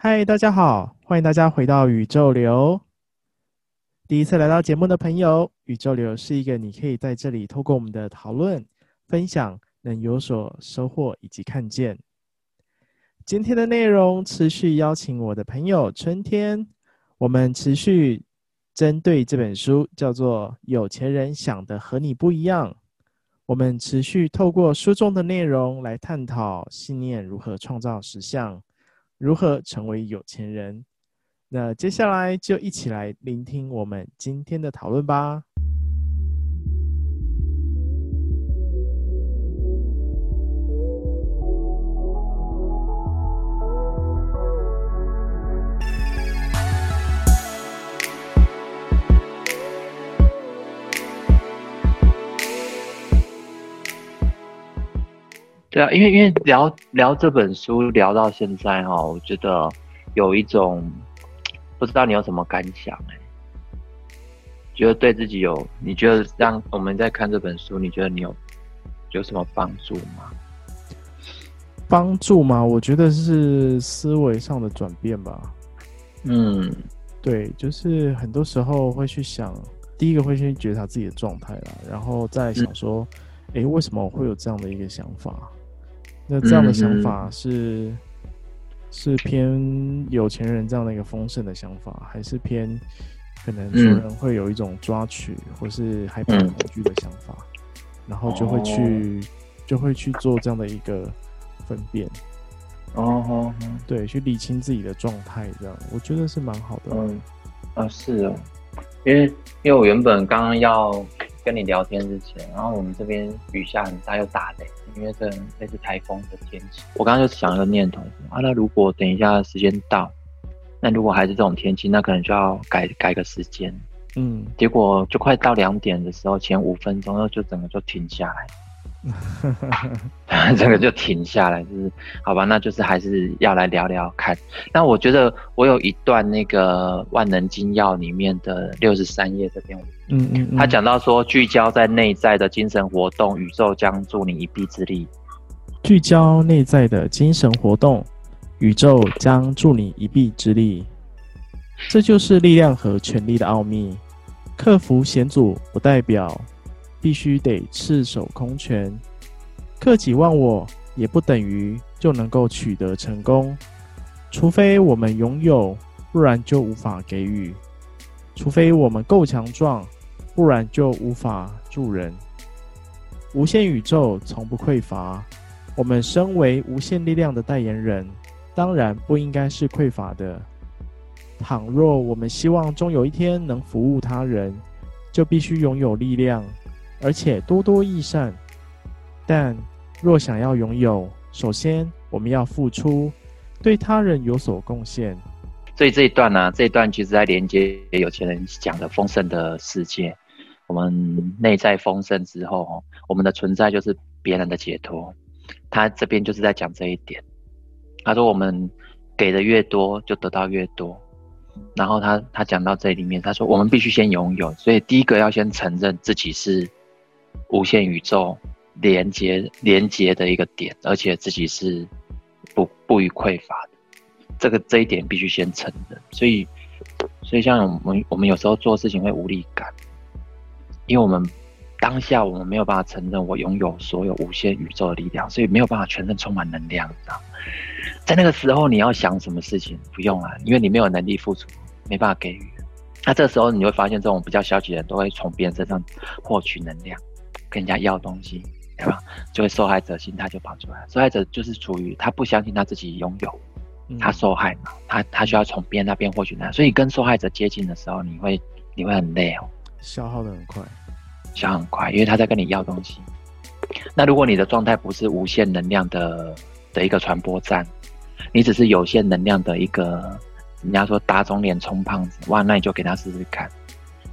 嗨，大家好，欢迎大家回到宇宙流。第一次来到节目的朋友，宇宙流是一个你可以在这里透过我们的讨论、分享，能有所收获以及看见。今天的内容持续邀请我的朋友春天，我们持续针对这本书叫做《有钱人想的和你不一样》，我们持续透过书中的内容来探讨信念如何创造实相。如何成为有钱人？那接下来就一起来聆听我们今天的讨论吧。对啊，因为因为聊聊这本书聊到现在哈，我觉得有一种不知道你有什么感想哎，觉得对自己有？你觉得让我们在看这本书，你觉得你有有什么帮助吗？帮助吗？我觉得是思维上的转变吧。嗯，对，就是很多时候会去想，第一个会先觉察自己的状态啦，然后再想说，哎、嗯，为什么我会有这样的一个想法？那这样的想法是、嗯、是偏有钱人这样的一个丰盛的想法，还是偏可能有人会有一种抓取或是害怕恐惧的想法，嗯、然后就会去、哦、就会去做这样的一个分辨。哦，哦。对，去理清自己的状态，这样我觉得是蛮好的。嗯，啊是啊，因为因为我原本刚刚要跟你聊天之前，然后我们这边雨下很大又打雷。因为这类似台风的天气，我刚刚就想一个念头啊，那如果等一下时间到，那如果还是这种天气，那可能就要改改个时间。嗯，结果就快到两点的时候，前五分钟，然后就整个就停下来。这个就停下来，就是好吧，那就是还是要来聊聊看。那我觉得我有一段那个《万能金钥》里面的六十三页这边，嗯嗯，嗯，他讲到说，聚焦在内在的精神活动，宇宙将助你一臂之力。聚焦内在的精神活动，宇宙将助你一臂之力。这就是力量和权力的奥秘。克服险阻不代表。必须得赤手空拳，克己忘我也不等于就能够取得成功。除非我们拥有，不然就无法给予；除非我们够强壮，不然就无法助人。无限宇宙从不匮乏，我们身为无限力量的代言人，当然不应该是匮乏的。倘若我们希望终有一天能服务他人，就必须拥有力量。而且多多益善，但若想要拥有，首先我们要付出，对他人有所贡献。所以这一段呢、这一段其实在连接有钱人讲的丰盛的世界。我们内在丰盛之后，我们的存在就是别人的解脱。他这边就是在讲这一点。他说我们给的越多，就得到越多。然后他他讲到这里面，他说我们必须先拥有，所以第一个要先承认自己是。无限宇宙连接连接的一个点，而且自己是不不予匮乏的，这个这一点必须先承认。所以，所以像我们我们有时候做事情会无力感，因为我们当下我们没有办法承认我拥有所有无限宇宙的力量，所以没有办法全身充满能量，你知道？在那个时候你要想什么事情？不用啊，因为你没有能力付出，没办法给予。那这时候你会发现，这种比较消极的人都会从别人身上获取能量。跟人家要东西，对吧？就会受害者心态就跑出来。受害者就是处于他不相信他自己拥有，嗯、他受害嘛，他他需要从别人那边获取能量。所以跟受害者接近的时候，你会你会很累哦，消耗的很快，消耗很快，因为他在跟你要东西。那如果你的状态不是无限能量的的一个传播站，你只是有限能量的一个，人家说打肿脸充胖子，哇，那你就给他试试看。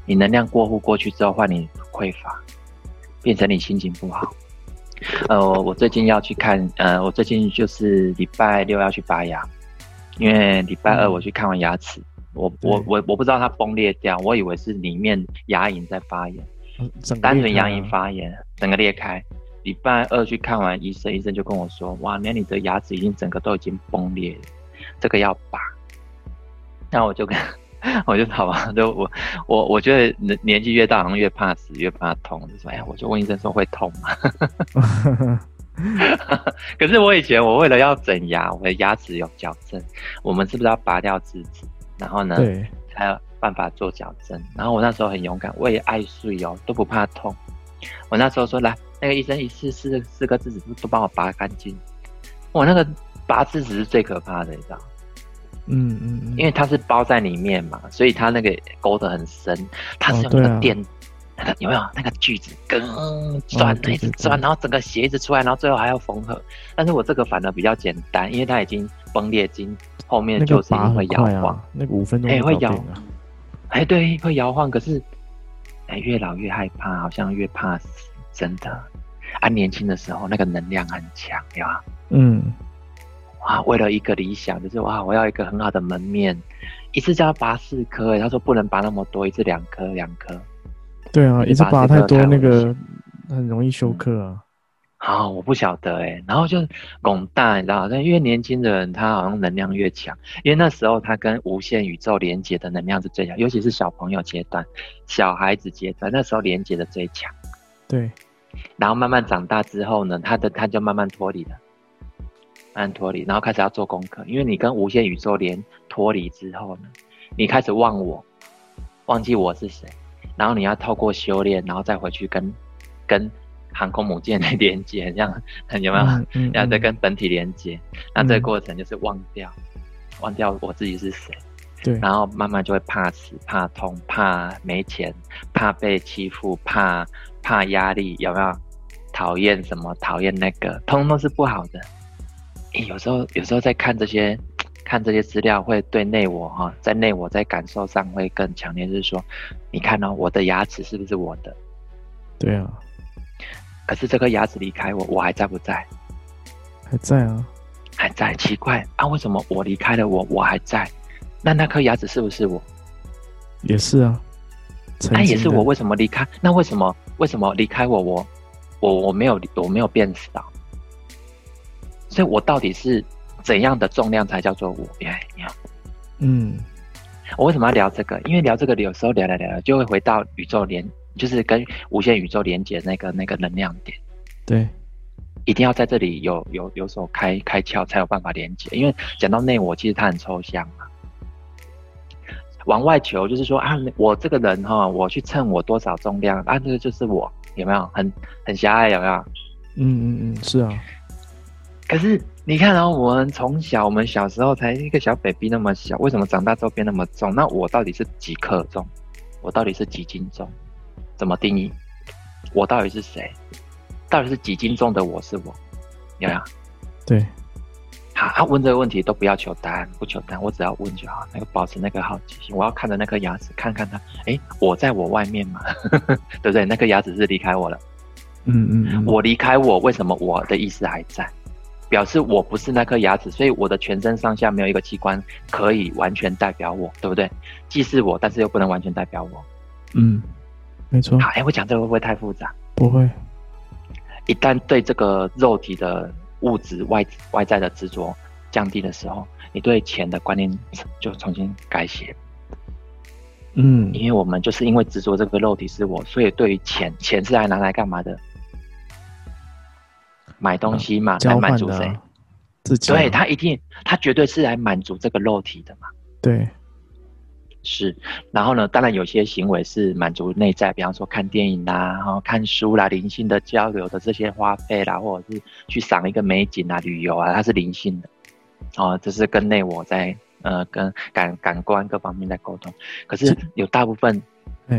你能量过户过去之后，换你匮乏。变成你心情不好，呃，我最近要去看，呃，我最近就是礼拜六要去拔牙，因为礼拜二我去看完牙齿，嗯，我我我我不知道它崩裂掉，我以为是里面牙龈在发炎，单纯牙龈发炎，整个裂开。礼拜二去看完医生，医生就跟我说，哇，那你的牙齿已经整个都已经崩裂了，这个要拔，那我就跟 我就好吧，就我我我觉得年年纪越大，好像越怕死，越怕痛。就说哎呀，我就问医生说会痛吗？可是我以前我为了要整牙，我的牙齿有矫正，我们是不是要拔掉智齿，然后呢，对，才有办法做矫正？然后我那时候很勇敢，我也爱睡哦，都不怕痛。我那时候说来，那个医生一次四四个智齿都都帮我拔干净。我那个拔智齿是最可怕的，你知道？嗯嗯嗯，因为它是包在里面嘛，所以它那个勾得很深，它是用那个电。哦那个有没有那个锯子跟转，一直转，然后整个鞋一直出来，然后最后还要缝合。但是我这个反而比较简单，因为它已经崩裂筋，后面就是会摇晃。那个五分钟哎会摇，哎对会摇晃。可是哎越老越害怕，好像越怕死，真的。啊年轻的时候那个能量很强，对吧？嗯。哇，为了一个理想，就是哇我要一个很好的门面，一次就要拔四颗，他说不能拔那么多，一次两颗两颗。对啊，一次拔太多，那个很容易休克啊。好、我不晓得哎。然后就拱大，你知道，但越年轻的人，他好像能量越强，因为那时候他跟无限宇宙连接的能量是最强，尤其是小朋友阶段、小孩子阶段，那时候连接的最强。对。然后慢慢长大之后呢，他的他就慢慢脱离了，慢慢脱离，然后开始要做功课，因为你跟无限宇宙连脱离之后呢，你开始忘我，忘记我是谁。然后你要透过修炼，然后再回去跟跟航空母舰来连接，这样 有没有？嗯嗯、然后再跟本体连接，那这个过程就是忘掉，嗯、忘掉我自己是谁。对。然后慢慢就会怕死、怕痛、怕没钱、怕被欺负、怕怕压力，有没有？讨厌什么？讨厌那个，通通是不好的。诶，有时候有时候在看这些。看这些资料会对内我哈，在内我在感受上会更强烈，就是说，你看哦，我的牙齿是不是我的？对啊。可是这颗牙齿离开我，我还在不在？还在啊，还在。奇怪啊，为什么我离开了我，我还在？那那颗牙齿是不是我？也是啊。那也是我，为什么离开？那为什么为什么离开我？我我我没有我没有变少，所以我到底是？怎样的重量才叫做我？哎呀，嗯，我为什么要聊这个？因为聊这个，有时候聊聊聊，就会回到宇宙连，就是跟无限宇宙连接那个那个能量点。对，一定要在这里有有有所开开窍，才有办法连接。因为讲到内我，其实它很抽象嘛。往外求就是说啊，我这个人哈，我去称我多少重量啊，这个就是我，有没有？很很狭隘，有没有？嗯嗯嗯，是啊。可是。你看，然后我们从小，我们小时候才一个小 baby 那么小，为什么长大之后变那么重？那我到底是几克重？我到底是几斤重？怎么定义？我到底是谁？到底是几斤重的我是我？有没有？对。好，他问这个问题都不要求答案，不求答案，我只要问就好。那个保持那个好奇心，我要看着那颗牙齿，看看它。哎，我在我外面嘛，对不对？那颗牙齿是离开我了。嗯，嗯嗯。我离开我，为什么我的意识还在？表示我不是那颗牙齿，所以我的全身上下没有一个器官可以完全代表我，对不对？既是我，但是又不能完全代表我。嗯，没错。好，哎，我讲这个会不会太复杂？不会。一旦对这个肉体的物质外外在的执着降低的时候，你对钱的观念就重新改写。嗯，因为我们就是因为执着这个肉体是我，所以对于钱，钱是来拿来干嘛的？买东西嘛，来满足谁？自己。对，他一定，他绝对是来满足这个肉体的嘛。对，是。然后呢，当然有些行为是满足内在，比方说看电影啦，然后看书啦，灵性的交流的这些花费啦，或者是去赏一个美景啊、旅游啊，它是灵性的。哦，这是跟内我在呃，跟感感官各方面在沟通。可是有大部分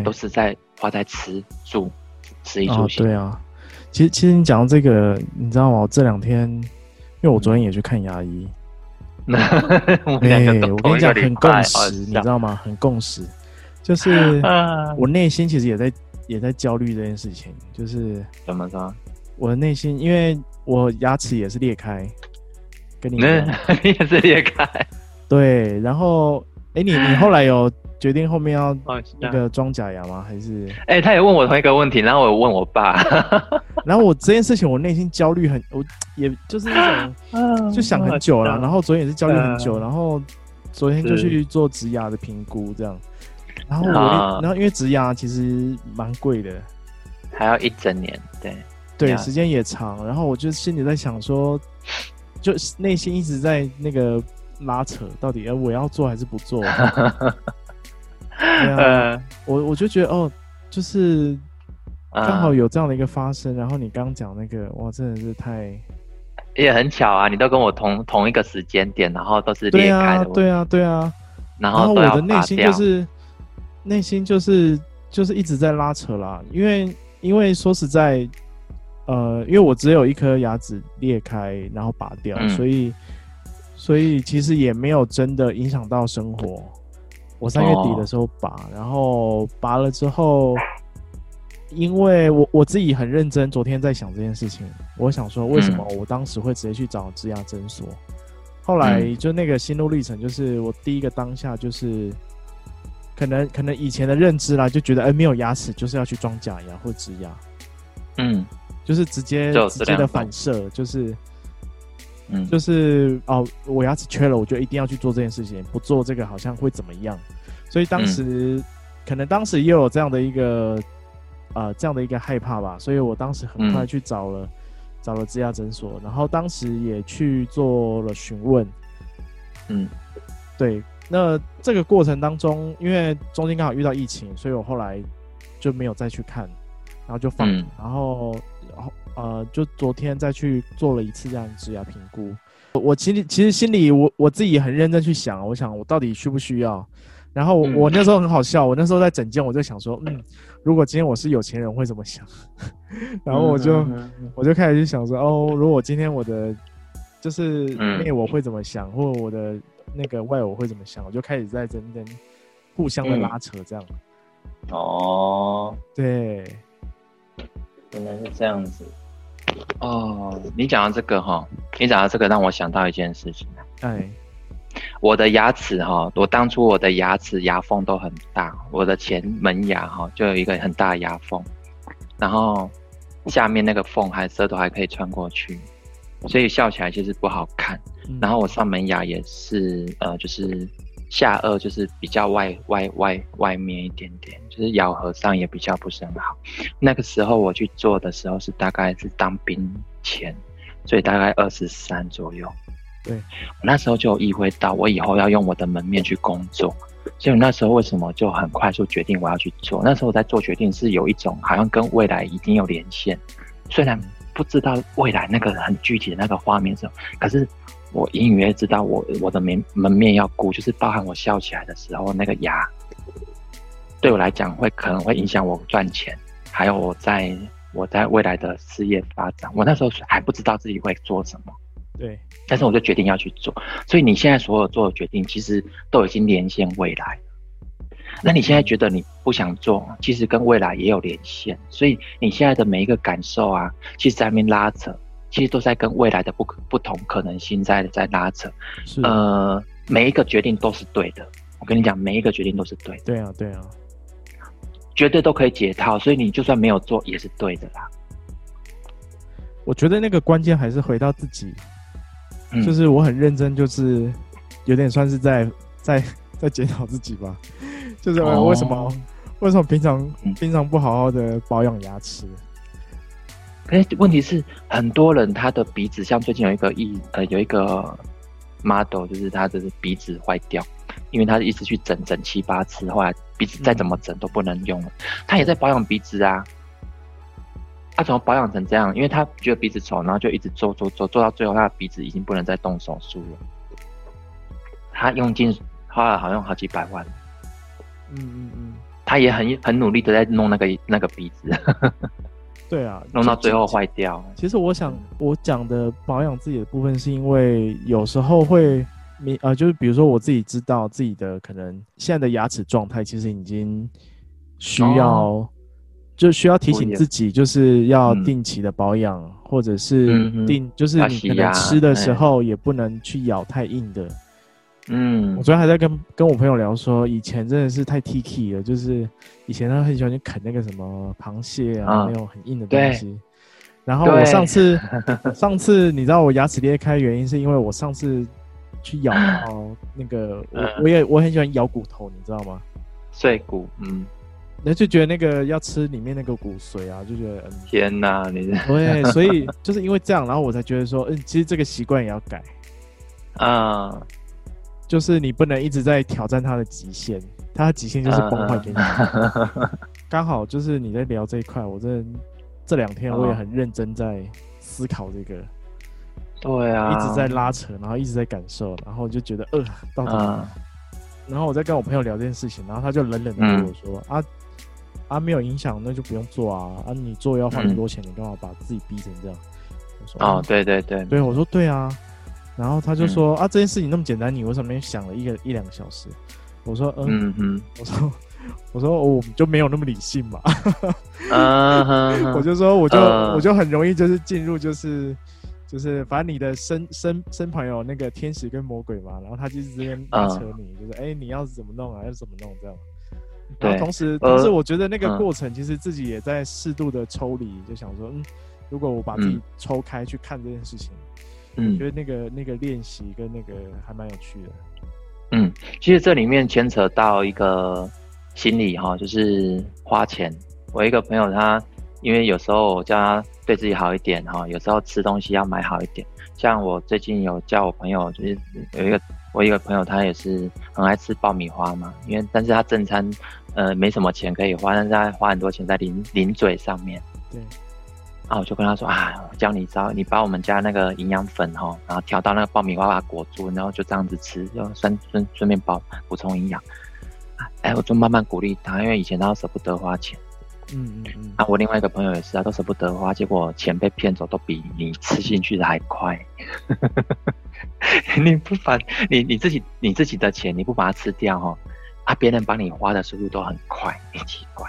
都是在花在吃住、吃衣住行。对啊。其实，其实你讲到这个，你知道吗？我这两天，因为我昨天也去看牙医。哎、欸，我跟你讲，很共识，你知道吗？很共识，就是我内心其实也在也在焦虑这件事情。就是怎么着？我的内心，因为我牙齿也是裂开，跟你 也是裂开。对，然后，哎、欸，你你后来有？决定后面要那个装假牙吗？还是？哎、欸，他也问我同一个问题，然后我问我爸，然后我这件事情我内心焦虑很，我也就是那种就想很久了，然后昨天也是焦虑很久，然后昨天就去做植牙的评估，这样。然后我，啊然后因为植牙其实蛮贵的，还要一整年，对对，时间也长。然后我就心里在想说，就内心一直在那个拉扯，到底呃我要做还是不做？对啊，呃，我我就觉得哦，就是刚刚好有这样的一个发生。然后你刚讲那个，哇，真的是太也很巧啊，你都跟我同同一个时间点，然后都是对裂开啊，的，对啊，对啊。然然后我的内心就是，内心就是就是一直在拉扯啦，因为因为说实在，呃，因为我只有一颗牙齿裂开，然后拔掉，嗯所以所以其实也没有真的影响到生活。我三月底的时候拔，哦然后拔了之后，因为我我自己很认真，昨天在想这件事情，我想说为什么我当时会直接去找植牙诊所。后来就那个心路历程，就是我第一个当下就是，可能可能以前的认知啦，就觉得哎、欸、没有牙齿就是要去装假牙或植牙，嗯。就是直接直接的反射，就是嗯，就是哦我牙齿缺了，我就一定要去做这件事情，不做这个好像会怎么样，所以当时、嗯、可能当时也有这样的一个呃这样的一个害怕吧，所以我当时很快去找了。嗯找了植牙诊所，然后当时也去做了询问。嗯，对。那这个过程当中，因为中间刚好遇到疫情，所以我后来就没有再去看，然后就放。嗯、然后呃，就昨天再去做了一次这样的植牙评估。我我其实其实心里我我自己很认真去想，我想我到底需不需要。然后我，、嗯、我那时候很好笑，我那时候在整间我就想说，嗯，如果今天我是有钱人，会怎么想？然后我就、嗯、我就开始去想说，哦，如果今天我的就是内我会怎么想，嗯、或者我的那个外我会怎么想？我就开始在真正互相的拉扯，这样、嗯。哦，对，原来是这样子。哦，你讲到这个哈，你讲到这个让我想到一件事情。哎。我的牙齿哈，我当初我的牙齿牙缝都很大，我的前门牙哈就有一个很大的牙缝，然后下面那个缝还舌头还可以穿过去，所以笑起来其实不好看。然后我上门牙也是呃，就是下颚就是比较外外外外面一点点，就是咬合上也比较不是很好。那个时候我去做的时候是大概是当兵前，所以大概二十三左右。对，我那时候就意会到，我以后要用我的门面去工作，所以我那时候为什么就很快速决定我要去做？那时候我在做决定是有一种好像跟未来一定有连线，虽然不知道未来那个很具体的那个画面是，可是我隐隐约约知道我我的门门面要顾，就是包含我笑起来的时候那个牙，对我来讲会可能会影响我赚钱，还有我在我在未来的事业发展，我那时候还不知道自己会做什么。对，但是我就决定要去做，所以你现在所有做的决定，其实都已经连线未来。那你现在觉得你不想做，其实跟未来也有连线，所以你现在的每一个感受啊，其实在那边拉扯，其实都在跟未来的不可不同可能性在在拉扯。呃，每一个决定都是对的。我跟你讲，每一个决定都是对的。对啊，对啊，绝对都可以解套，所以你就算没有做也是对的啦。我觉得那个关键还是回到自己。嗯、就是我很认真，就是有点算是在在在检讨自己吧。就是为什么、哦、为什么平常、嗯、平常不好好的保养牙齿？可是问题是，很多人他的鼻子，像最近有一个一呃有一个 model，就是他的鼻子坏掉，因为他一直去整整七八次，后来鼻子再怎么整都不能用了。嗯、他也在保养鼻子啊。他怎么保养成这样？因为他觉得鼻子丑，然后就一直做做做，做到最后，他的鼻子已经不能再动手术了。他用尽花了好像好几百万。嗯嗯嗯。他也很很努力的在弄那个那个鼻子。对啊，弄到最后坏掉。其实我想，我讲的保养自己的部分，是因为有时候会，你呃，就是比如说我自己知道自己的可能现在的牙齿状态，其实已经需要。哦就需要提醒自己，就是要定期的保养，嗯、或者是定，嗯、就是你可能吃的时候也不能去咬太硬的。嗯，我昨天还在跟跟我朋友聊说，以前真的是太 Tiki 了，就是以前他很喜欢去啃那个什么螃蟹啊，嗯、那种很硬的东西。然后我上次 上次你知道我牙齿裂开的原因是因为我上次去咬哦，那个我我也我很喜欢咬骨头，你知道吗？碎骨，嗯，那就觉得那个要吃里面那个骨髓啊，就觉得、嗯、天哪，你对，所以就是因为这样，然后我才觉得说，嗯，其实这个习惯也要改。啊，就是你不能一直在挑战他的极限，他的极限就是崩坏给你。刚、uh, 好就是你在聊这一块，我真的这两天我也很认真在思考这个。对啊，一直在拉扯，然后一直在感受，然后就觉得呃，到底、嗯，然后我在跟我朋友聊这件事情，然后他就冷冷的跟我说：“嗯、啊啊，没有影响，那就不用做啊啊，你做要花很多钱，嗯、你干嘛把自己逼成这样？”我说：“哦，对对对，对，我说对啊。”然后他就说：“嗯、啊，这件事情那么简单，你为什么想了一个一两个小时？”我说：“嗯嗯，嗯，我说我说我们就没有那么理性嘛。嗯”我就说我就、嗯、我就很容易就是进入就是。就是反正你的身身身旁有那个天使跟魔鬼嘛，然后他就是这边拉扯你，嗯、就是哎、欸、你要怎么弄啊，要怎么弄这样。然后同时同时我觉得那个过程其实自己也在适度的抽离、嗯，就想说嗯，如果我把自己抽开去看这件事情，嗯，我觉得那个那个练习跟那个还蛮有趣的。嗯，其实这里面牵扯到一个心理哈，就是花钱。我一个朋友他。因为有时候我叫他对自己好一点哈，有时候吃东西要买好一点。像我最近有叫我朋友，就是有一个我一个朋友，他也是很爱吃爆米花嘛。因为但是他正餐呃没什么钱可以花，但是他花很多钱在零零嘴上面。对。啊，我就跟他说啊，我教你一招，你把我们家那个营养粉哈，然后调到那个爆米花把它裹住，然后就这样子吃，就顺顺顺便补补充营养。哎，我就慢慢鼓励他，因为以前他舍不得花钱。嗯嗯嗯，啊，我另外一个朋友也是啊，都舍不得花，结果钱被骗走，都比你吃进去的还快。你不把你你自己你自己的钱，你不把它吃掉哈，啊，别人帮你花的速度都很快，很奇怪。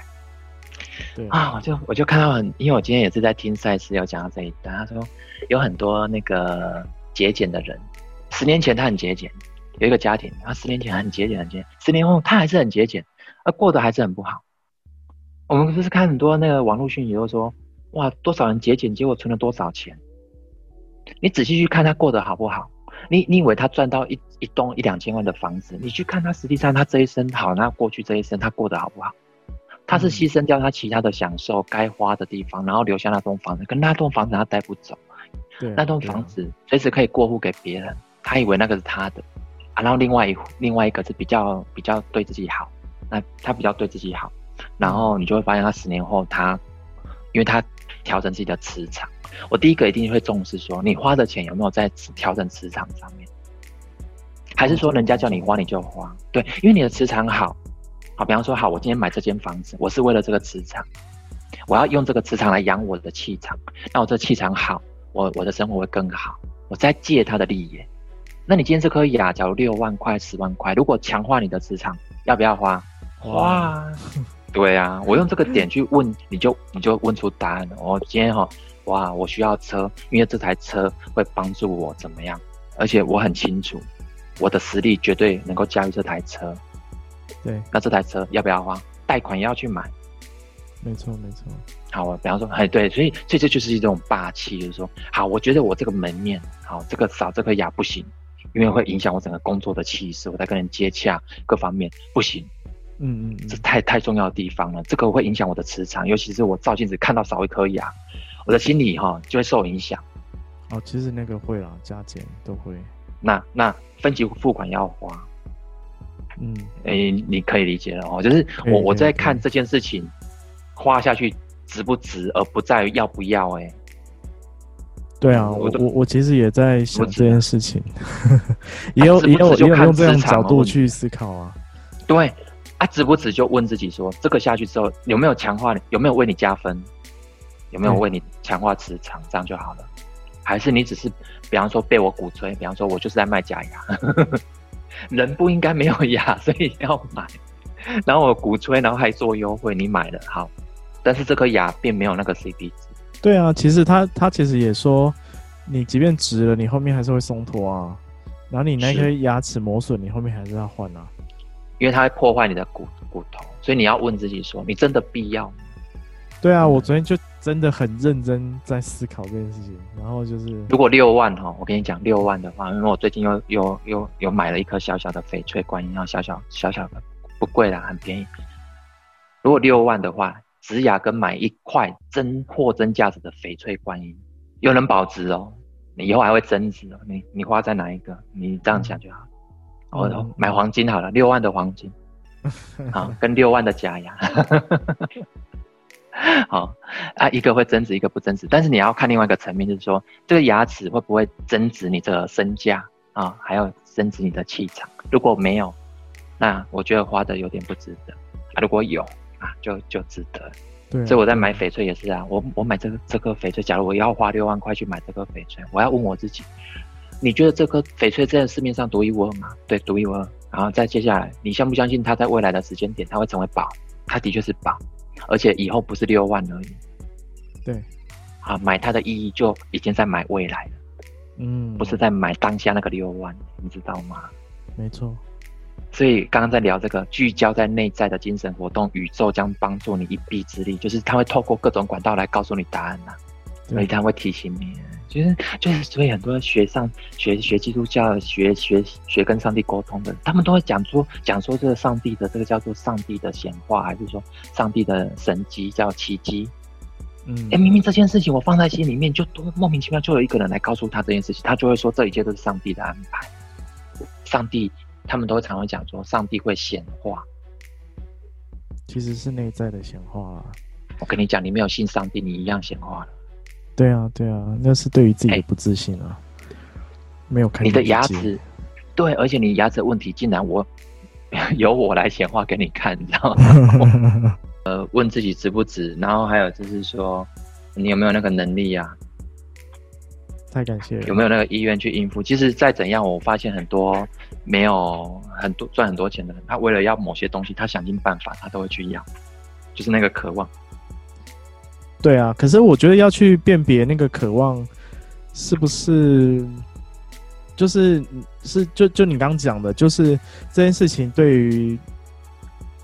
啊，我就我就看到很，因为我今天也是在听赛事，有讲到这一段，他说有很多那个节俭的人，十年前他很节俭，有一个家庭，他十年前很节俭很节俭，十年后他还是很节俭，而过得还是很不好。我们不是看很多那个网络讯息，都说哇，多少人节俭，结果存了多少钱。你仔细去看他过得好不好？你你以为他赚到一一栋一两千万的房子？你去看他，实际上他这一生好，那过去这一生他过得好不好？他是牺牲掉他其他的享受，该花的地方，然后留下那栋房子，跟那栋房子他带不走。对，那栋房子随时可以过户给别人，他以为那个是他的啊。然后另外一另外一个是比较比较对自己好，那他比较对自己好。然后你就会发现，他十年后，他因为他调整自己的磁场。我第一个一定会重视说，你花的钱有没有在调整磁场上面？还是说人家叫你花你就花？对，因为你的磁场好，好，比方说，好，我今天买这间房子，我是为了这个磁场，我要用这个磁场来养我的气场。那我这气场好，我我的生活会更好。我再借他的力耶。那你今天这颗牙，假如六万块、十万块，如果强化你的磁场，要不要花？花。对啊，我用这个点去问，你就你就问出答案了。我今天哈，哇，我需要车，因为这台车会帮助我怎么样？而且我很清楚，我的实力绝对能够驾驭这台车。对，那这台车要不要花？贷款也要去买。没错，没错。好，比方说，哎，对，所以，所以这就是一种霸气，就是说，好，我觉得我这个门面，好，这个少这颗牙不行，因为会影响我整个工作的气势，我在跟人接洽各方面不行。嗯嗯，这太太重要的地方了，这个会影响我的磁场，尤其是我照镜子看到少一颗牙，我的心里哈就会受影响。哦，其实那个会啦，加减都会。那那分期付款要花，嗯，哎、欸，你可以理解了哦，就是我我在看这件事情花下去值不值，而不在于要不要哎、欸。对啊，我我我其实也在想这件事情，也有也有也有用这种角度去思考啊，对。啊，值不值就问自己说，这个下去之后有没有强化你？有没有为你加分？有没有为你强化磁场？这样就好了。还是你只是，比方说被我鼓吹，比方说我就是在卖假牙，人不应该没有牙，所以要买。然后我鼓吹，然后还做优惠，你买了好，但是这颗牙并没有那个 CP 值。对啊，其实他他其实也说，你即便植了，你后面还是会松脱啊。然后你那颗牙齿磨损，你后面还是要换啊。因为它会破坏你的骨骨头，所以你要问自己说：你真的必要吗？对啊，我昨天就这真的很认真在思考这件事情。然后就是，如果六万哈，我跟你讲六万的话，因为我最近又又又又买了一颗小小的翡翠观音，然后小小小小的不贵啦，很便宜。如果六万的话，植牙跟买一块真货真价值的翡翠观音，又能保值哦，你以后还会增值哦。你你花在哪一个？你这样想就好。我、嗯、买黄金好了，六万的黄金，好，跟六万的假牙。好啊，一个会增值，一个不增值。但是你要看另外一个层面，就是说这个牙齿会不会增值你的身价啊？还要增值你的气场。如果没有，那我觉得花的有点不值得啊。如果有啊，就就值得。对，所以我在买翡翠也是啊。我我买这个这颗翡翠，假如我要花六万块去买这颗翡翠，我要问我自己：你觉得这颗翡翠在市面上独一无二吗？对，独一无二。然后再接下来，你相不相信它在未来的时间点，它会成为宝？它的确是宝。而且以后不是六万而已，对，啊，买它的意义就已经在买未来了，嗯，不是在买当下那个六万，你知道吗？没错。所以刚刚在聊这个聚焦在内在的精神活动，宇宙将帮助你一臂之力，就是它会透过各种管道来告诉你答案呐、啊，所以他会提醒你。就是就是，所以很多学上学学基督教、学学学跟上帝沟通的，他们都会讲说讲说这个上帝的这个叫做上帝的显化，还是说上帝的神迹叫奇迹？嗯，哎、欸，明明这件事情我放在心里面，就多莫名其妙就有一个人来告诉他这件事情，他就会说这一切都是上帝的安排。上帝，他们都会常常讲说上帝会显化，其实是内在的显化啊。我跟你讲，你没有信上帝，你一样显化了。对啊，对啊，那是对于自己的不自信啊，欸、没有看你的牙齿，对，而且你牙齿的问题竟然我 由我来显化给你看，你知道吗？呃，问自己值不值，然后还有就是说，你有没有那个能力呀、啊？太感谢了。有没有那个意愿去应付？其实再怎样，我发现很多没有很多赚很多钱的人，他为了要某些东西，他想尽办法，他都会去要，就是那个渴望。对啊，可是我觉得要去辨别那个渴望，是不是就是是就就你刚刚讲的，就是这件事情对于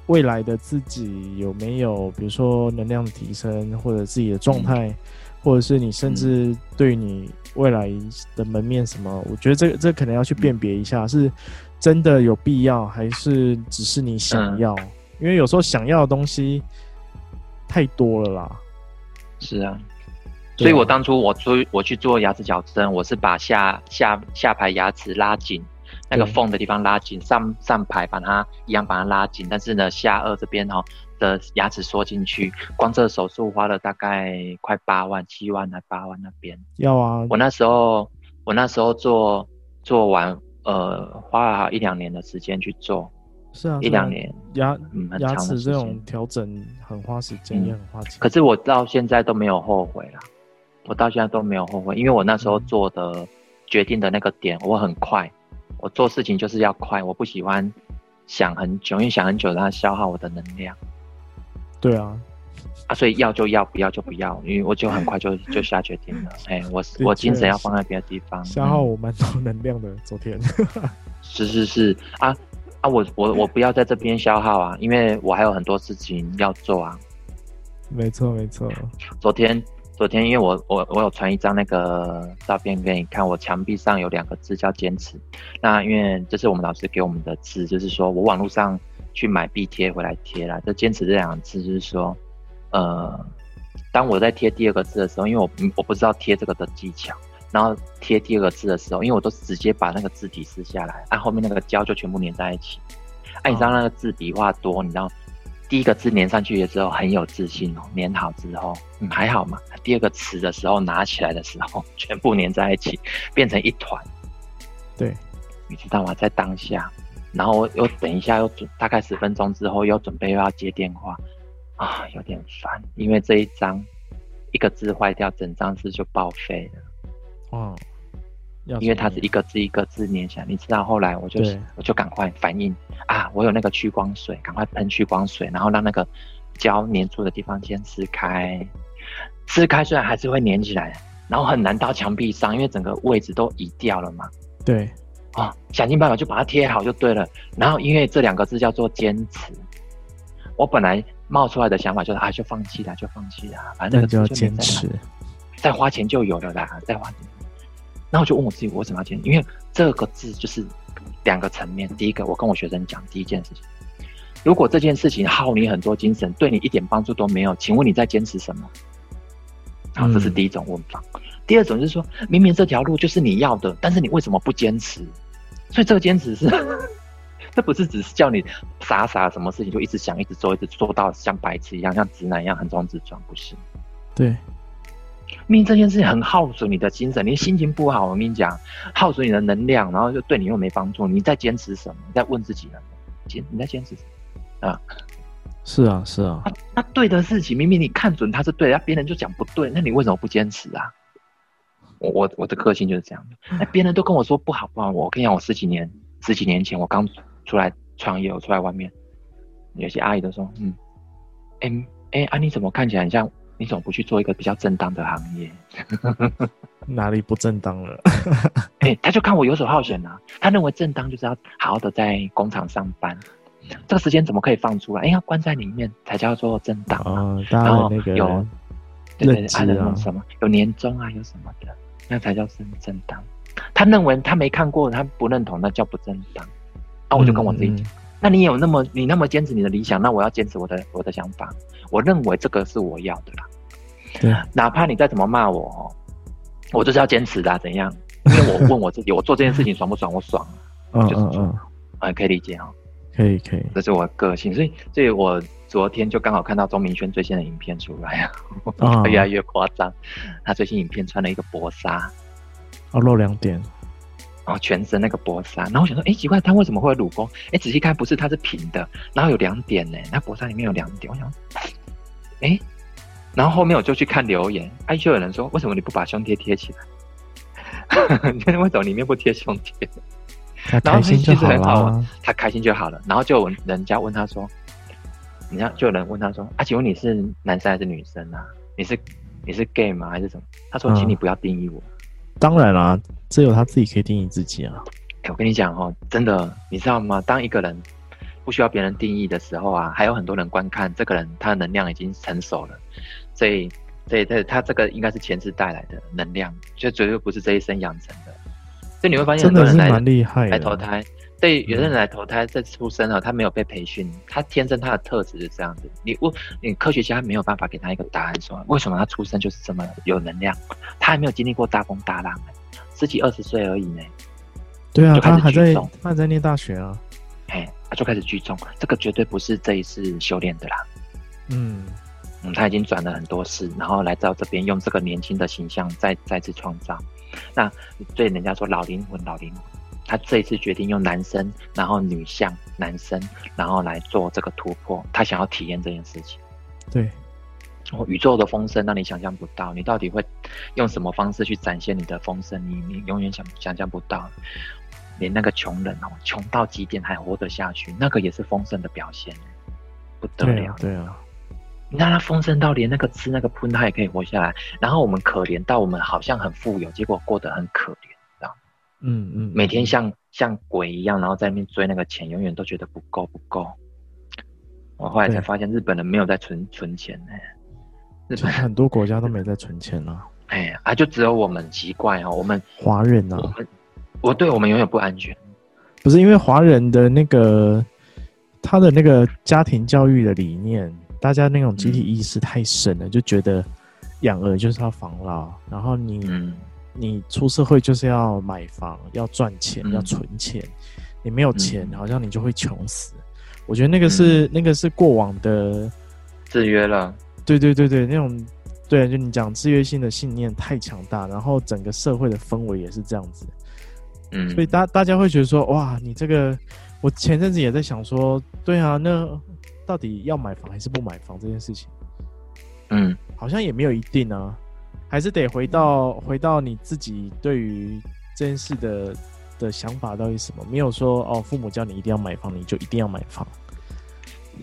未来的自己有没有，比如说能量的提升，或者自己的状态，嗯、或者是你甚至对于你未来的门面什么，嗯、我觉得这个这可能要去辨别一下，是真的有必要，还是只是你想要？嗯、因为有时候想要的东西太多了啦。是啊，所以我当初我做我去做牙齿矫正，我是把下下下排牙齿拉紧，那个缝的地方拉紧，上上排把它一样把它拉紧，但是呢下颚这边哈的牙齿缩进去，光这手术花了大概快八万七万还八万那边。要啊，我那时候我那时候做做完呃花了好一两年的时间去做。是啊，一两年牙牙齿这种调整很花时间，也很花钱。可是我到现在都没有后悔啦，我到现在都没有后悔，因为我那时候做的决定的那个点，我很快，我做事情就是要快，我不喜欢想很久，因为想很久它消耗我的能量。对啊，啊，所以要就要，不要就不要，因为我就很快就 就下决定了。哎、欸，我我精神要放在别的地方，消耗我蛮多能量的。昨天，是是是啊。啊，我我我不要在这边消耗啊，因为我还有很多事情要做啊。没错没错。昨天昨天，因为我我我有传一张那个照片给你看，我墙壁上有两个字叫坚持。那因为这是我们老师给我们的字，就是说我网络上去买壁贴回来贴了。这坚持这两个字，就是说，呃，当我在贴第二个字的时候，因为我我不知道贴这个的技巧。然后贴第二个字的时候，因为我都直接把那个字体撕下来，按、啊、后面那个胶就全部粘在一起。哎、啊，你知道那个字笔画多，你知道第一个字粘上去的时候很有自信哦，粘好之后，嗯，还好嘛。第二个词的时候拿起来的时候，全部粘在一起，变成一团。对，你知道吗？在当下，然后又等一下又准，大概十分钟之后又准备又要接电话，啊，有点烦，因为这一张一个字坏掉，整张字就报废了。哦，因为它是一个字一个字念起来，你知道后来我就对我就赶快反应啊，我有那个去光水，赶快喷去光水，然后让那个胶粘住的地方先撕开，撕开虽然还是会粘起来，然后很难到墙壁上，因为整个位置都移掉了嘛。对，啊，想尽办法就把它贴好就对了。然后因为这两个字叫做坚持，我本来冒出来的想法就是啊，就放弃了，就放弃了，反正那个就要坚持，再花钱就有了啦，再花钱。然后我就问我自己，我为什么要坚持？因为这个字就是两个层面。第一个，我跟我学生讲第一件事情：如果这件事情耗你很多精神，对你一点帮助都没有，请问你在坚持什么？好，这是第一种问法。嗯、第二种就是说，明明这条路就是你要的，但是你为什么不坚持？所以这个坚持是，这不是只是叫你傻傻什么事情就一直想、一直做、一直做到像白痴一样、像直男一样横冲直撞，不是？对。明明这件事情很耗损你的精神，你心情不好，我跟你讲，耗损你的能量，然后就对你又没帮助，你在坚持什么？你在问自己呢？坚你在坚持什么？啊，是啊，是啊。那对的事情，明明你看准他是对的，别人就讲不对，那你为什么不坚持啊？我我我的个性就是这样的。那 别人都跟我说不好不好，我跟你讲，我十几年十几年前我刚出来创业，我出来外面，有些阿姨都说，嗯，哎、欸、哎、欸、啊，你怎么看起来很像？你怎么不去做一个比较正当的行业？哪里不正当了？哎、欸，他就看我游手好闲啊。他认为正当就是要好好的在工厂上班，这个时间怎么可以放出来？哎、欸，要关在里面才叫做正当啊。哦、然后有对对，还有什么有年终啊，有什么的，那才叫正正当。他认为他没看过，他不认同，那叫不正当。那我就跟我自己讲。嗯嗯那你有那么你那么坚持你的理想，那我要坚持我的我的想法。我认为这个是我要的啦。对，哪怕你再怎么骂我，我就是要坚持的啊，怎样？因为我问我自己，我做这件事情爽不爽？我爽，就是嗯嗯嗯，可以理解哦。可以可以，这是我的个性，所以所以我昨天就刚好看到钟明轩最新的影片出来啊，越来越夸张。他最新影片穿了一个薄纱，哦，露两点。然后全身那个薄纱，然后我想说，哎，奇怪，他为什么会有乳沟？哎，仔细看，不是，它是平的，然后有两点呢，那薄纱里面有两点。我想，哎，然后后面我就去看留言，哎，就有人说，为什么你不把胸贴贴起来？你为什么里面不贴胸贴？他开心就好了，他开心就好了。然后就有人家问他说，人家就有人问他说，啊，请问你是男生还是女生啊？你是你是 gay 吗？还是什么？他说，请你不要定义我。嗯当然啦、啊，只有他自己可以定义自己啊。欸、我跟你讲哦，真的，你知道吗？当一个人不需要别人定义的时候啊，还有很多人观看，这个人他的能量已经成熟了，所以，所以他他这个应该是前世带来的能量，就绝对不是这一生养成的。所以你会发现很多人蛮厉害，来投胎。对，有的人来投胎，在出生了，他没有被培训，他天生他的特质是这样子。你问，你科学家没有办法给他一个答案，说为什么他出生就是这么有能量？他还没有经历过大风大浪，十几二十岁而已呢。对啊，他还在，他还在念大学啊。哎，他就开始聚众，这个绝对不是这一次修炼的啦。嗯嗯，他已经转了很多次，然后来到这边，用这个年轻的形象再再次创造。那对人家说老灵魂，老灵魂。他这一次决定用男生，然后女相，男生，然后来做这个突破。他想要体验这件事情。对，宇宙的风声让你想象不到，你到底会用什么方式去展现你的风声？你你永远想想象不到。连那个穷人哦，穷到极点还活得下去，那个也是丰盛的表现，不得了。对啊，对啊，你看他丰盛到连那个吃那个喷他也可以活下来，然后我们可怜到我们好像很富有，结果过得很可怜。嗯嗯，每天像像鬼一样，然后在那边追那个钱，永远都觉得不够不够。我后来才发现，日本人没有在存存钱呢。日本很多国家都没在存钱啊。哎啊，就只有我们奇怪哦，我们华人啊，我们我对我们永远不安全。不是因为华人的那个他的那个家庭教育的理念，大家那种集体意识太深了，嗯、就觉得养儿就是要防老，然后你。嗯你出社会就是要买房，要赚钱，要存钱。嗯、你没有钱，嗯、好像你就会穷死。我觉得那个是、嗯、那个是过往的制约了。对对对对，那种对，就你讲制约性的信念太强大，然后整个社会的氛围也是这样子。嗯，所以大大家会觉得说，哇，你这个，我前阵子也在想说，对啊，那到底要买房还是不买房这件事情？嗯，好像也没有一定啊。还是得回到回到你自己对于这件事的的想法到底什么？没有说哦，父母叫你一定要买房，你就一定要买房。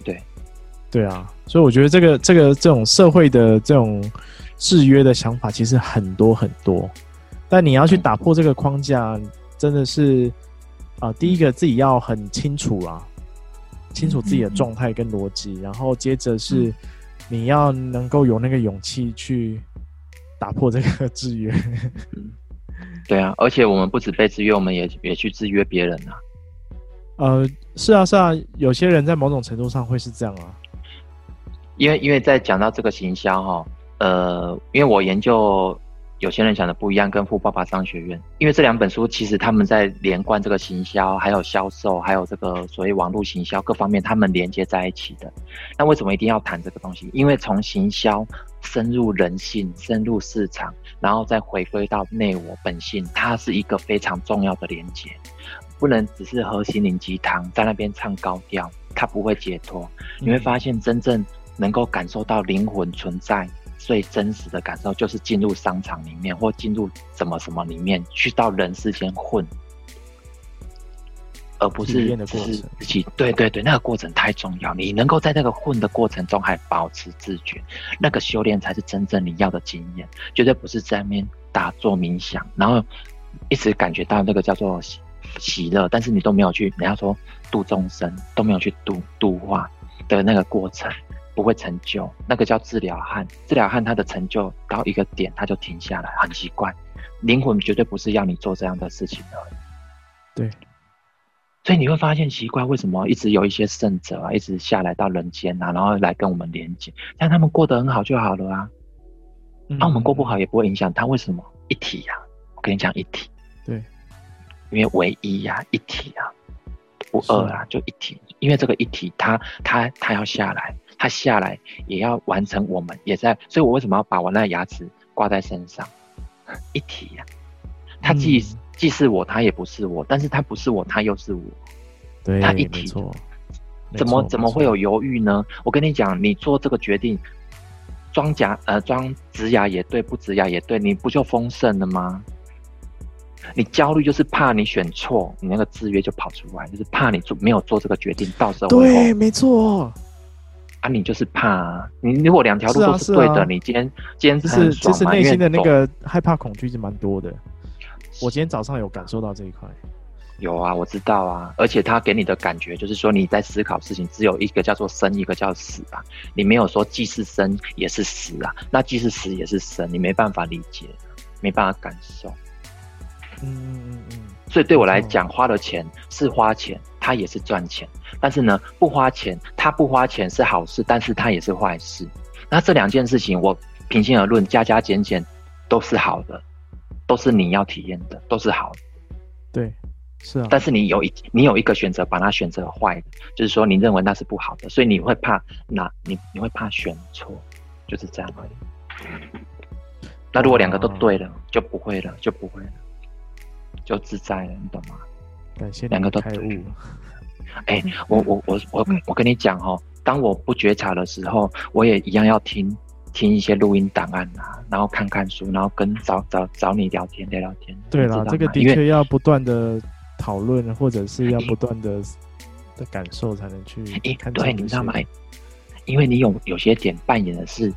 对，对啊，所以我觉得这个这个这种社会的这种制约的想法其实很多很多，但你要去打破这个框架，真的是啊、呃，第一个自己要很清楚啊，清楚自己的状态跟逻辑，然后接着是你要能够有那个勇气去打破这个制约。对啊，而且我们不止被制约，我们也也去制约别人啊。呃，是啊，是啊，有些人在某种程度上会是这样啊。因为因为在讲到这个行销哈，呃，因为我研究。有些人想的不一样，跟富爸爸商学院，因为这两本书其实他们在连贯这个行销，还有销售，还有这个所谓网络行销各方面，他们连接在一起的。那为什么一定要谈这个东西？因为从行销深入人性、深入市场，然后再回归到内我本性，它是一个非常重要的连接，不能只是喝心灵鸡汤，在那边唱高调，它不会解脱。你会发现，真正能够感受到灵魂存在。最真实的感受就是进入商场里面，或进入什么什么里面，去到人世间混，而不是只是自己。对对对，那个过程太重要。你能够在那个混的过程中还保持自觉，那个修炼才是真正你要的经验。绝对不是在那边打坐冥想，然后一直感觉到那个叫做喜喜乐，但是你都没有去，人家说度众生都没有去度度化的那个过程。不会成就，那个叫治疗汉。治疗汉他的成就到一个点，他就停下来，很奇怪。灵魂绝对不是要你做这样的事情的。对，所以你会发现奇怪，为什么一直有一些圣者啊，一直下来到人间啊，然后来跟我们连接，但他们过得很好就好了啊。那、嗯啊、我们过不好也不会影响他，为什么？一体呀、啊，我跟你讲一体。对，因为唯一呀、啊，一体啊，不二啊，就一体。因为这个一体，他他他要下来。他下来也要完成，我们也在，所以我为什么要把我那牙齿挂在身上？一体呀、啊，他既、嗯、既是我，他也不是我，但是他不是我，他又是我，对，他一体，怎么怎么会有犹豫呢？我跟你讲，你做这个决定，装假呃装植牙也对，不植牙也对，你不就丰盛了吗？你焦虑就是怕你选错，你那个制约就跑出来，就是怕你做没有做这个决定，到时候对，没错。啊，你就是怕啊！你如果两条路都是对的，啊啊、你今天今天是其实内心的那个害怕恐惧是蛮多的。我今天早上有感受到这一块。有啊，我知道啊，而且他给你的感觉就是说你在思考事情，只有一个叫做生，一个叫死啊。你没有说既是生也是死啊，那既是死也是生，你没办法理解，没办法感受。嗯嗯嗯嗯。所以对我来讲，花了钱是花钱，它也是赚钱。但是呢，不花钱，他不花钱是好事，但是他也是坏事。那这两件事情，我平心而论，加加减减都是好的，都是你要体验的，都是好的。对，是啊。但是你有一你有一个选择，把它选择坏的，就是说你认为那是不好的，所以你会怕，那你你会怕选错，就是这样而已。那如果两个都对了，就不会了，就不会了，就自在了，你懂吗？感谢两个都开悟。哎、欸，我我我我我跟你讲哦，当我不觉察的时候，我也一样要听听一些录音档案啊，然后看看书，然后跟找找找你聊天聊聊天。对啦，这个的确要不断的讨论，或者是要不断的的感受才能去看。对，你知道吗？因为你有有些点扮演的是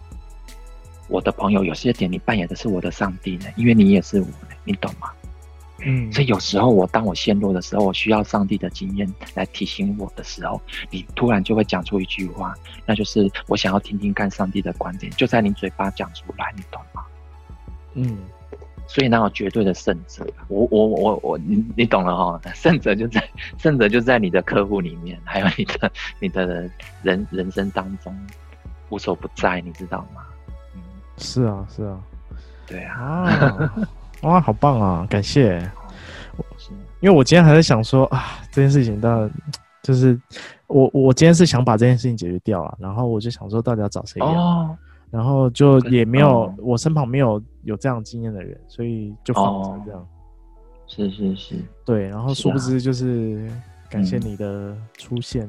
我的朋友，有些点你扮演的是我的上帝呢，因为你也是我，你懂吗？嗯，所以有时候我当我陷落的时候，我需要上帝的经验来提醒我的时候，你突然就会讲出一句话，那就是我想要听听看上帝的观点，就在你嘴巴讲出来，你懂吗？嗯，所以那有绝对的圣者，我我我我，你你懂了哈，圣者就在圣者就在你的客户里面，还有你的你的人人生当中无所不在，你知道吗？嗯，是啊是啊，对啊。啊哇，好棒啊！感谢，因为我今天还在想说啊，这件事情到就是我我今天是想把这件事情解决掉啊，然后我就想说到底要找谁哦，然后就也没有、哦、我身旁没有有这样经验的人，所以就放着这样。哦、是是是，对，然后殊不知就是感谢你的出现，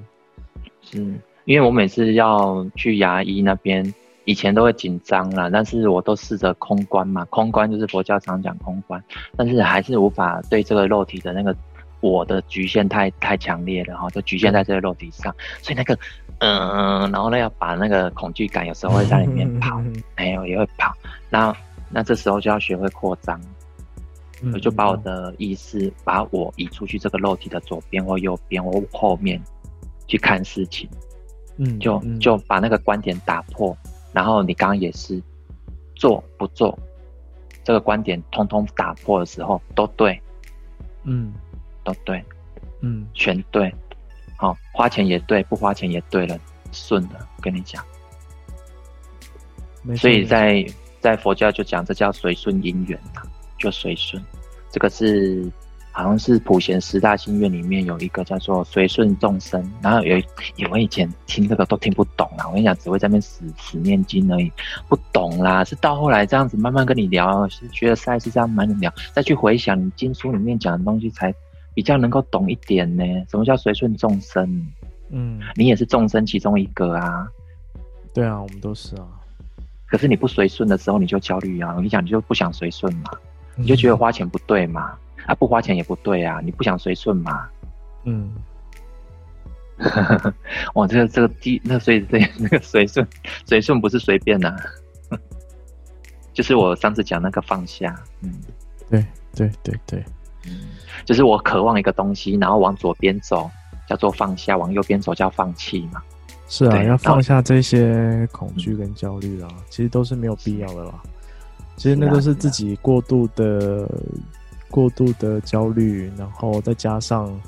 是，嗯、是。因为我每次要去牙医那边。以前都会紧张啦，但是我都试着空观嘛，空观就是佛教常讲空观，但是还是无法对这个肉体的那个我的局限太太强烈了哈，就局限在这个肉体上，所以那个嗯，然后呢要把那个恐惧感有时候会在里面跑，没有也会跑，那那这时候就要学会扩张，我就把我的意识把我移出去这个肉体的左边或右边或后面，去看事情，嗯，就嗯就把那个观点打破。然后你刚刚也是做不做，这个观点通通打破的时候都对，嗯都对，嗯全对。好，花钱也对，不花钱也对了，顺了。跟你讲，所以在在佛教就讲这叫随顺因缘呐，就随顺。这个是好像是普贤十大心愿里面有一个叫做随顺众生。然后有有我以前听这个都听不懂啦，我跟你讲，只会在那边死死念经而已，不懂啦。是到后来这样子慢慢跟你聊，是觉得实在是这样慢慢聊，再去回想你经书里面讲的东西，才比较能够懂一点呢。什么叫随顺众生？嗯，你也是众生其中一个啊。对啊，我们都是啊。可是你不随顺的时候，你就焦虑啊！我跟你讲，你就不想随顺嘛，你就觉得花钱不对嘛，啊，不花钱也不对啊，你不想随顺嘛。嗯，哇，这个这个第那所以这 那个随顺随顺不是随便呐、啊，就是我上次讲那个放下，嗯，对对对对，嗯，就是我渴望一个东西，然后往左边走叫做放下，往右边走叫放弃嘛。是啊，要放下这些恐惧跟焦虑啊，其实都是没有必要的啦。其实那都是自己过度的、过度的焦虑，然后再加上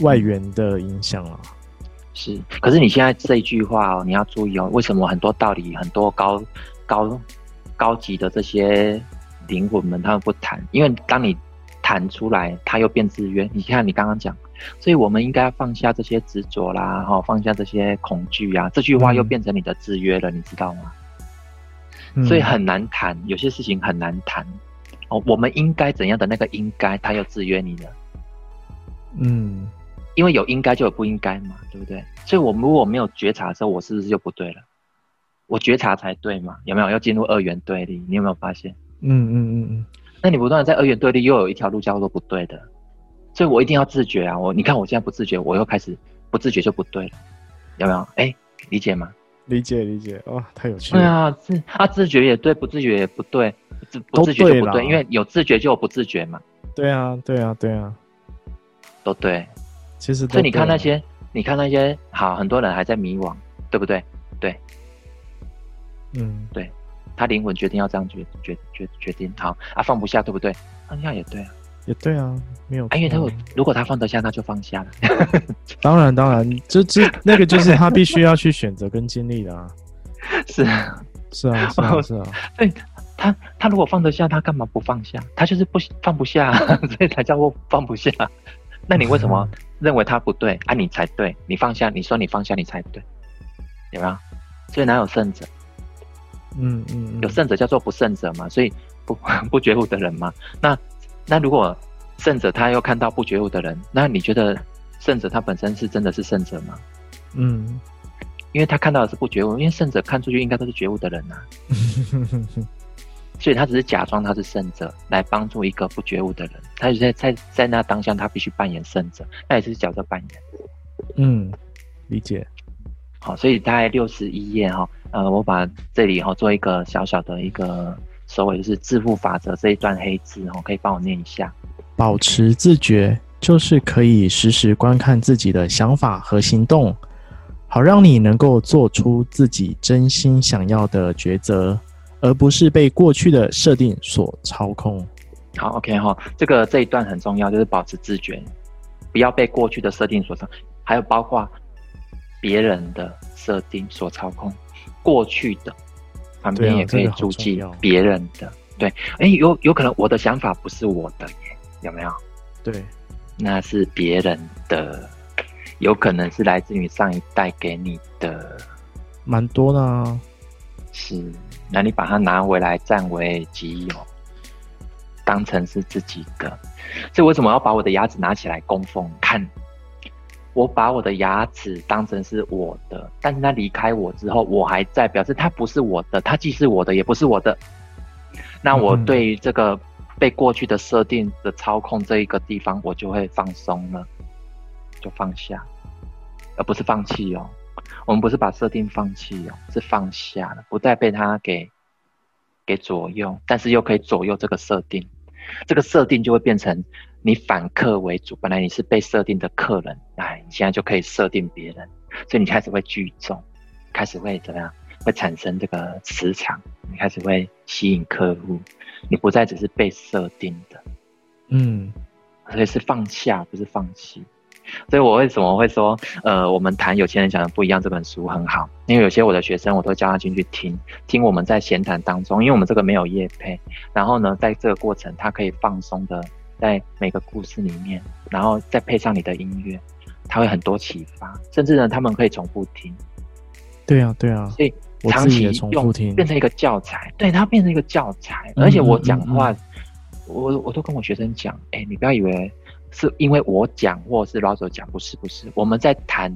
外援的影响啊。是，可是你现在这一句话哦，你要注意哦，为什么很多道理、很多高高高级的这些灵魂们他们不谈？因为当你谈出来，他又变制约。你看你刚刚讲。所以我们应该放下这些执着啦，哈，放下这些恐惧啊。这句话又变成你的制约了，嗯、你知道吗？嗯、所以很难谈，有些事情很难谈。哦，我们应该怎样的那个应该，他又制约你了。嗯，因为有应该就有不应该嘛，对不对？所以我们如果没有觉察的时候，我是不是就不对了？我觉察才对嘛？有没有要进入二元对立？你有没有发现？嗯嗯嗯嗯。那你不断的在二元对立，又有一条路叫做不对的。所以我一定要自觉啊！我你看我现在不自觉，我又开始不自觉就不对了，有没有？哎、欸，理解吗？理解理解，哇，太有趣了。对啊，自啊自觉也对，不自觉也不对，自不自觉就不对，对，因为有自觉就有不自觉嘛。对啊，对啊，对啊，都对。其实，所以你看那些，你看那些，好，很多人还在迷惘，对不对？对，嗯，对，他灵魂决定要这样决决决决定，好啊，放不下，对不对？放下也对啊。也对啊，没有、啊。因为他有，如果他放得下，那就放下了。当然，当然，这这那个就是他必须要去选择跟经历的啊。是啊，是啊，是啊，是啊。对 他，他如果放得下，他干嘛不放下？他就是不放不下，所以才叫我放不下。那你为什么认为他不对？啊，你才对，你放下，你说你放下，你才对，有没有？所以哪有胜者？嗯嗯，嗯，有胜者叫做不胜者嘛，所以不 不觉悟的人嘛。那。那如果胜者他又看到不觉悟的人，那你觉得胜者他本身是真的是胜者吗？嗯，因为他看到的是不觉悟，因为圣者看出去应该都是觉悟的人呐、啊，所以他只是假装他是圣者来帮助一个不觉悟的人，他就在在在那当下他必须扮演圣者，那也是角色扮演。嗯，理解。好，所以大概六十一页哈，呃，我把这里哈做一个小小的一个。收尾就是致富法则这一段黑字哦，可以帮我念一下。保持自觉，就是可以时时观看自己的想法和行动，好让你能够做出自己真心想要的抉择，而不是被过去的设定所操控。好，OK 哈，这个这一段很重要，就是保持自觉，不要被过去的设定所操，还有包括别人的设定所操控，过去的。旁边也可以注记别人的，对，哎、欸，有有可能我的想法不是我的耶，有没有？对，那是别人的，有可能是来自于上一代给你的，蛮多的啊。是，那你把它拿回来占为己有，当成是自己的，所以为什么要把我的牙齿拿起来供奉看？我把我的牙齿当成是我的，但是它离开我之后，我还在，表示它不是我的，它既是我的，也不是我的。那我对于这个被过去的设定的操控这一个地方，我就会放松了，就放下，而不是放弃哦。我们不是把设定放弃哦，是放下了，不再被他给给左右，但是又可以左右这个设定，这个设定就会变成。你反客为主，本来你是被设定的客人，哎，现在就可以设定别人，所以你开始会聚众，开始会怎么样？会产生这个磁场，你开始会吸引客户，你不再只是被设定的，嗯，所以是放下，不是放弃。所以我为什么会说，呃，我们谈有钱人讲的不一样这本书很好，因为有些我的学生我都叫他进去听，听我们在闲谈当中，因为我们这个没有业配，然后呢，在这个过程他可以放松的在每个故事里面，然后再配上你的音乐，他会很多启发，甚至呢，他们可以重复听。对啊，对啊，所以。长期用变成一个教材，对，它变成一个教材。而且我讲话，嗯嗯嗯、我我都跟我学生讲，哎、欸，你不要以为是因为我讲或是老手讲，不是不是，我们在谈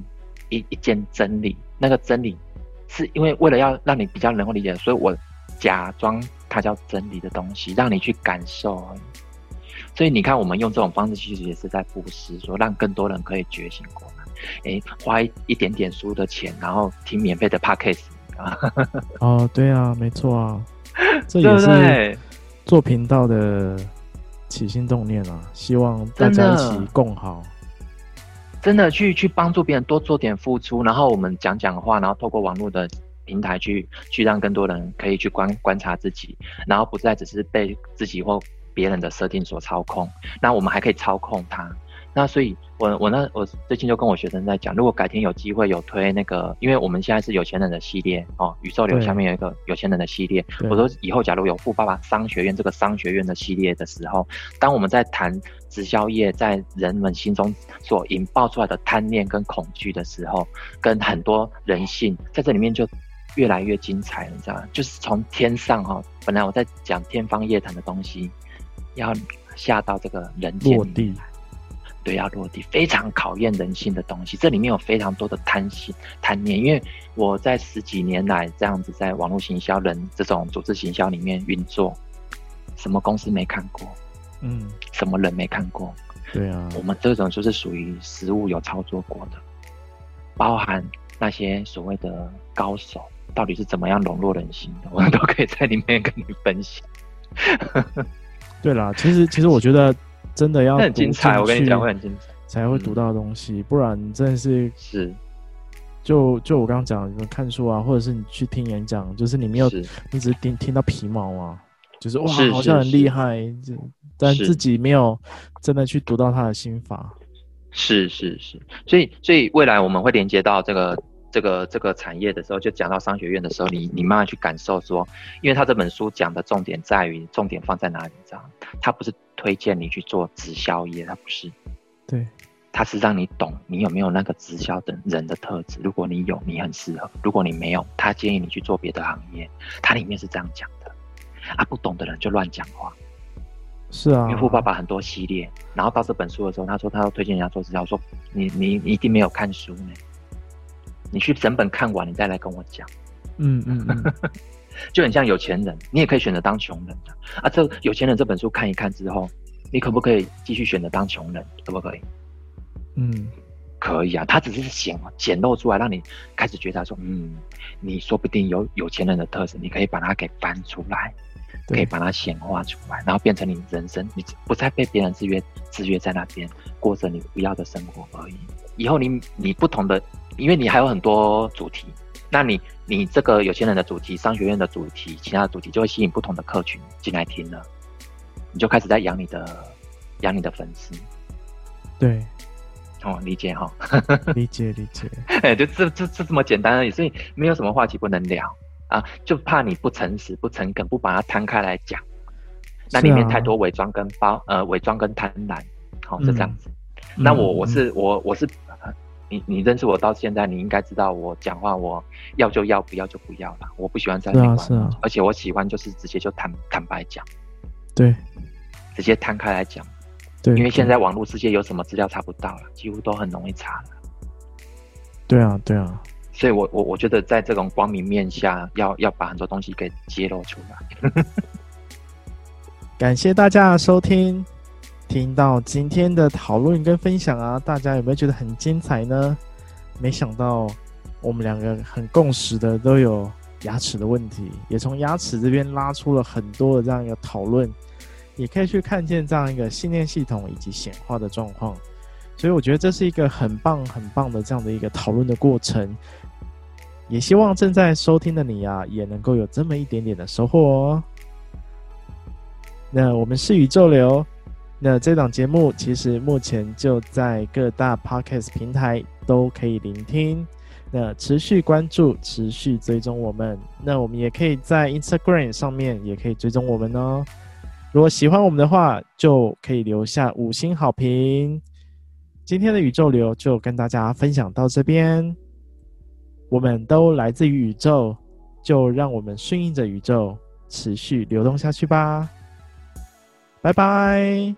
一一件真理，那个真理是因为为了要让你比较能够理解，所以我假装它叫真理的东西，让你去感受而已。所以你看，我们用这种方式，其实也是在布施，说让更多人可以觉醒过来。哎、欸，花一一点点书的钱，然后听免费的 Podcast。哦，对啊，没错啊，这也是 做频道的起心动念啊，希望大家一起共好，真的，真的去去帮助别人，多做点付出，然后我们讲讲话，然后透过网络的平台去去让更多人可以去观观察自己，然后不再只是被自己或别人的设定所操控，那我们还可以操控它。那所以我，我我那我最近就跟我学生在讲，如果改天有机会有推那个，因为我们现在是有钱人的系列哦，宇宙流下面有一个有钱人的系列。我说以后假如有富爸爸商学院这个商学院的系列的时候，当我们在谈直销业在人们心中所引爆出来的贪念跟恐惧的时候，跟很多人性在这里面就越来越精彩了，你知道吗？就是从天上哈，本来我在讲天方夜谭的东西，要下到这个人间落地来。对，要落地，非常考验人性的东西。这里面有非常多的贪心、贪念。因为我在十几年来这样子在网络行销人这种组织行销里面运作，什么公司没看过？嗯，什么人没看过？对啊，我们这种就是属于实物有操作过的，包含那些所谓的高手到底是怎么样笼络人心的，我们都可以在里面跟你分享。对啦，其实其实我觉得。真的要很精彩，我跟你讲会很精彩，才会读到的东西，嗯、不然真的是是。就就我刚刚讲，你们看书啊，或者是你去听演讲，就是你没有，你只是听听到皮毛啊，就是哇，好像很厉害，就但自己没有真的去读到他的心法。是是是，所以所以未来我们会连接到这个。这个这个产业的时候，就讲到商学院的时候，你你慢慢去感受说，因为他这本书讲的重点在于重点放在哪里，你知道？他不是推荐你去做直销业，他不是，对，他是让你懂你有没有那个直销的人的特质。如果你有，你很适合；如果你没有，他建议你去做别的行业。他里面是这样讲的，啊，不懂的人就乱讲话。是啊，因为富爸爸很多系列，然后到这本书的时候，他说他要推荐人家做直销，说你你你一定没有看书呢。你去整本看完，你再来跟我讲。嗯嗯嗯，就很像有钱人，你也可以选择当穷人啊。这有钱人这本书看一看之后，你可不可以继续选择当穷人？可不可以？嗯，可以啊。他只是显显露出来，让你开始觉察说，嗯，你说不定有有钱人的特质，你可以把它给翻出来，可以把它显化出来，然后变成你人生，你不再被别人制约，制约在那边过着你不要的生活而已。以后你你不同的。因为你还有很多主题，那你你这个有钱人的主题、商学院的主题、其他的主题，就会吸引不同的客群进来听了，你就开始在养你的养你的粉丝。对，哦，理解哈，理 解理解。哎，就这这这这么简单而已，所以没有什么话题不能聊啊，就怕你不诚实、不诚恳，不把它摊开来讲，那里面太多伪装跟包呃伪装跟贪婪，好、哦、是这样子。嗯、那我我是我我是。你你认识我到现在，你应该知道我讲话我要就要，不要就不要了。我不喜欢在那边，是啊，而且我喜欢就是直接就坦坦白讲，对，直接摊开来讲，对，因为现在网络世界有什么资料查不到了，几乎都很容易查了。对啊，对啊，所以我我我觉得在这种光明面下，要要把很多东西给揭露出来。感谢大家的收听。听到今天的讨论跟分享啊，大家有没有觉得很精彩呢？没想到我们两个很共识的都有牙齿的问题，也从牙齿这边拉出了很多的这样一个讨论，也可以去看见这样一个信念系统以及显化的状况。所以我觉得这是一个很棒很棒的这样的一个讨论的过程，也希望正在收听的你啊，也能够有这么一点点的收获哦。那我们是宇宙流，那这档节目其实目前就在各大 Podcast 平台都可以聆听。那持续关注，持续追踪我们。那我们也可以在 Instagram 上面也可以追踪我们哦。如果喜欢我们的话，就可以留下五星好评。今天的宇宙流就跟大家分享到这边。我们都来自于宇宙，就让我们顺应着宇宙，持续流动下去吧。拜拜。